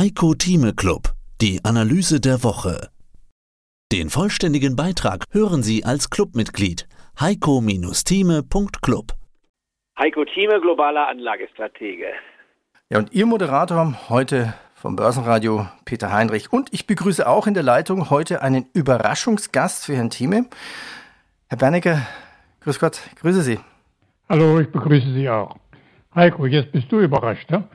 Heiko Thieme Club, die Analyse der Woche. Den vollständigen Beitrag hören Sie als Clubmitglied heiko-thieme.club. Heiko Thieme, globaler Anlagestratege. Ja, und Ihr Moderator heute vom Börsenradio Peter Heinrich. Und ich begrüße auch in der Leitung heute einen Überraschungsgast für Herrn Thieme. Herr Bernecker, grüß Gott, grüße Sie. Hallo, ich begrüße Sie auch. Heiko, jetzt bist du überrascht, ne?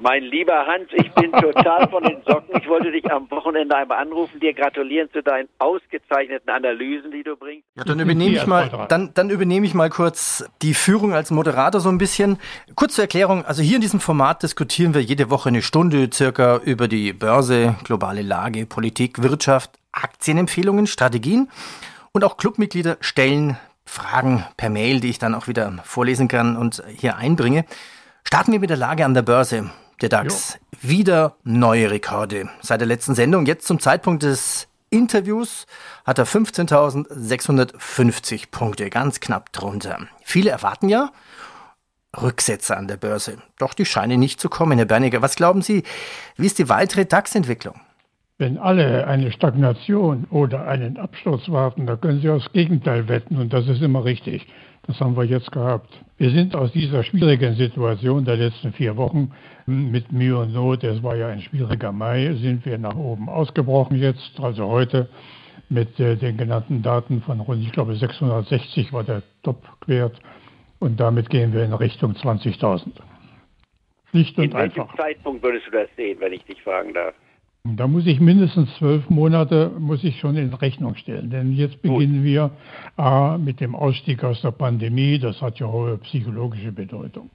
Mein lieber Hans, ich bin total von den Socken. Ich wollte dich am Wochenende einmal anrufen, dir gratulieren zu deinen ausgezeichneten Analysen, die du bringst. Ja, dann übernehme ich mal, dann, dann übernehme ich mal kurz die Führung als Moderator so ein bisschen. Kurz zur Erklärung, also hier in diesem Format diskutieren wir jede Woche eine Stunde circa über die Börse, globale Lage, Politik, Wirtschaft, Aktienempfehlungen, Strategien und auch Clubmitglieder stellen Fragen per Mail, die ich dann auch wieder vorlesen kann und hier einbringe. Starten wir mit der Lage an der Börse der DAX. Jo. Wieder neue Rekorde. Seit der letzten Sendung, jetzt zum Zeitpunkt des Interviews, hat er 15.650 Punkte, ganz knapp drunter. Viele erwarten ja Rücksätze an der Börse. Doch die scheinen nicht zu kommen, Herr Berniger. Was glauben Sie, wie ist die weitere DAX-Entwicklung? Wenn alle eine Stagnation oder einen Absturz warten, da können Sie aufs Gegenteil wetten und das ist immer richtig. Das haben wir jetzt gehabt. Wir sind aus dieser schwierigen Situation der letzten vier Wochen mit Mühe und Not, es war ja ein schwieriger Mai, sind wir nach oben ausgebrochen jetzt, also heute mit äh, den genannten Daten von rund, ich glaube 660 war der Top-Wert und damit gehen wir in Richtung 20.000. Schlicht und in einfach. Welchem Zeitpunkt würdest du das sehen, wenn ich dich fragen darf? Da muss ich mindestens zwölf Monate muss ich schon in Rechnung stellen. Denn jetzt beginnen wir A, mit dem Ausstieg aus der Pandemie. Das hat ja hohe psychologische Bedeutung.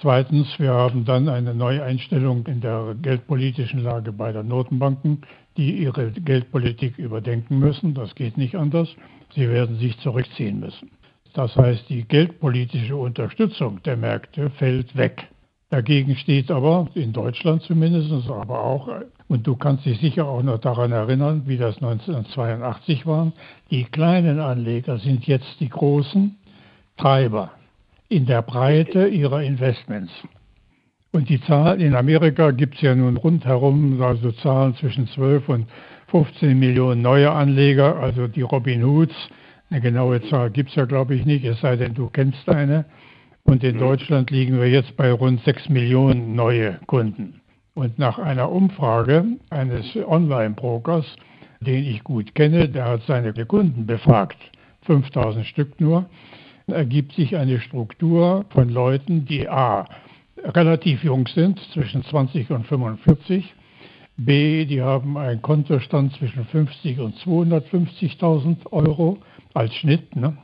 Zweitens, wir haben dann eine Neueinstellung in der geldpolitischen Lage bei den Notenbanken, die ihre Geldpolitik überdenken müssen. Das geht nicht anders. Sie werden sich zurückziehen müssen. Das heißt, die geldpolitische Unterstützung der Märkte fällt weg. Dagegen steht aber, in Deutschland zumindest, aber auch, und du kannst dich sicher auch noch daran erinnern, wie das 1982 war, die kleinen Anleger sind jetzt die großen Treiber in der Breite ihrer Investments. Und die Zahl in Amerika gibt es ja nun rundherum, also Zahlen zwischen 12 und 15 Millionen neue Anleger, also die Robin Hoods. Eine genaue Zahl gibt es ja, glaube ich, nicht, es sei denn, du kennst eine. Und in Deutschland liegen wir jetzt bei rund 6 Millionen neue Kunden. Und nach einer Umfrage eines Online-Brokers, den ich gut kenne, der hat seine Kunden befragt, 5000 Stück nur, ergibt sich eine Struktur von Leuten, die a. relativ jung sind, zwischen 20 und 45, b. die haben einen Kontostand zwischen 50 und 250.000 Euro als Schnitt, ne?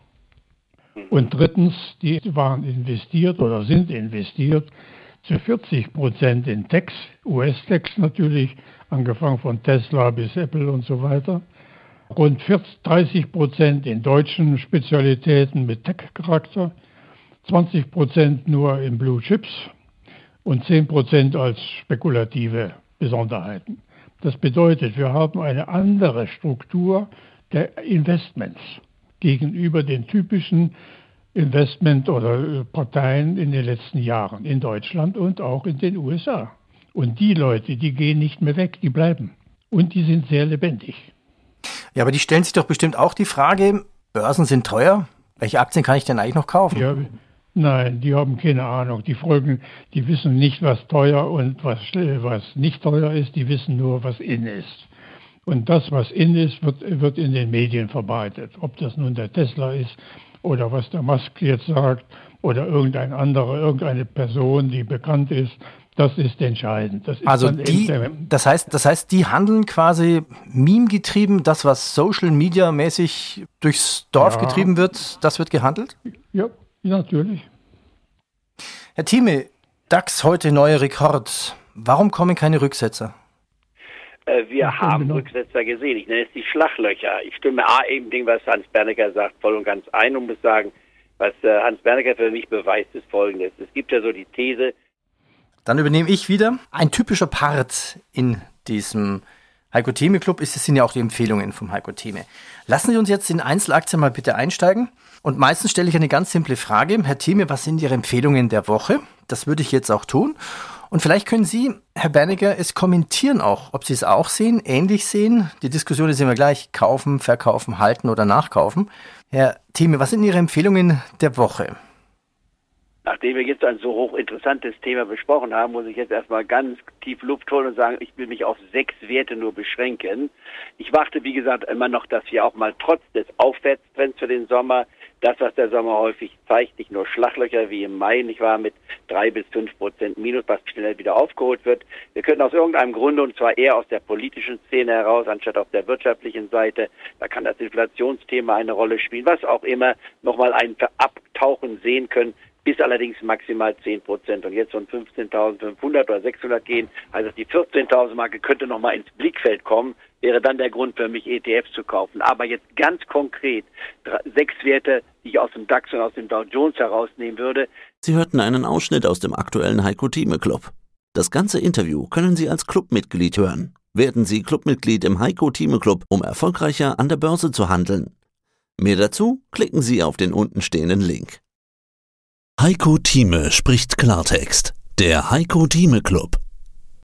Und drittens, die waren investiert oder sind investiert zu 40 Prozent in Techs, US-Techs natürlich, angefangen von Tesla bis Apple und so weiter. Rund 40, 30 Prozent in deutschen Spezialitäten mit Tech-Charakter, 20 Prozent nur in Blue Chips und 10 Prozent als spekulative Besonderheiten. Das bedeutet, wir haben eine andere Struktur der Investments gegenüber den typischen Investment- oder Parteien in den letzten Jahren in Deutschland und auch in den USA. Und die Leute, die gehen nicht mehr weg, die bleiben. Und die sind sehr lebendig. Ja, aber die stellen sich doch bestimmt auch die Frage, Börsen sind teuer. Welche Aktien kann ich denn eigentlich noch kaufen? Ja, nein, die haben keine Ahnung. Die folgen, die wissen nicht, was teuer und was, was nicht teuer ist. Die wissen nur, was in ist. Und das, was in ist, wird, wird in den Medien verbreitet. Ob das nun der Tesla ist oder was der Musk jetzt sagt oder irgendein anderer, irgendeine Person, die bekannt ist, das ist entscheidend. Das ist also die, das heißt, das heißt, die handeln quasi meme-getrieben, das, was Social Media mäßig durchs Dorf ja. getrieben wird, das wird gehandelt? Ja, natürlich. Herr Thieme, DAX heute neuer Rekord. Warum kommen keine Rücksetzer? Äh, wir haben genau. Rücksetzer gesehen. Ich nenne es die Schlaglöcher. Ich stimme A eben dem, was Hans Bernecker sagt, voll und ganz ein und muss sagen, was äh, Hans Bernecker für mich beweist, ist folgendes. Es gibt ja so die These. Dann übernehme ich wieder. Ein typischer Part in diesem Heiko Theme Club ist, es sind ja auch die Empfehlungen vom Heiko Theme. Lassen Sie uns jetzt in Einzelaktien mal bitte einsteigen. Und meistens stelle ich eine ganz simple Frage. Herr Theme, was sind Ihre Empfehlungen der Woche? Das würde ich jetzt auch tun. Und vielleicht können Sie, Herr Berniger, es kommentieren auch, ob Sie es auch sehen, ähnlich sehen. Die Diskussion ist immer gleich, kaufen, verkaufen, halten oder nachkaufen. Herr Thieme, was sind Ihre Empfehlungen der Woche? Nachdem wir jetzt ein so hochinteressantes Thema besprochen haben, muss ich jetzt erstmal ganz tief Luft holen und sagen, ich will mich auf sechs Werte nur beschränken. Ich warte, wie gesagt, immer noch, dass wir auch mal trotz des Aufwärtstrends für den Sommer das, was der Sommer häufig zeigt, nicht nur Schlaglöcher wie im Mai, nicht wahr, mit drei bis fünf Prozent Minus, was schnell wieder aufgeholt wird. Wir könnten aus irgendeinem Grunde, und zwar eher aus der politischen Szene heraus, anstatt auf der wirtschaftlichen Seite, da kann das Inflationsthema eine Rolle spielen, was auch immer, nochmal ein Abtauchen sehen können, bis allerdings maximal 10 Prozent. Und jetzt von 15.500 oder 600 gehen, also die 14.000 Marke könnte nochmal ins Blickfeld kommen, wäre dann der Grund für mich, ETFs zu kaufen. Aber jetzt ganz konkret sechs Werte, die ich aus dem DAX und aus dem Dow Jones herausnehmen würde. Sie hörten einen Ausschnitt aus dem aktuellen Heiko Thieme Club. Das ganze Interview können Sie als Clubmitglied hören. Werden Sie Clubmitglied im Heiko Thieme Club, um erfolgreicher an der Börse zu handeln. Mehr dazu klicken Sie auf den untenstehenden Link. Heiko Thieme spricht Klartext. Der Heiko Thieme Club.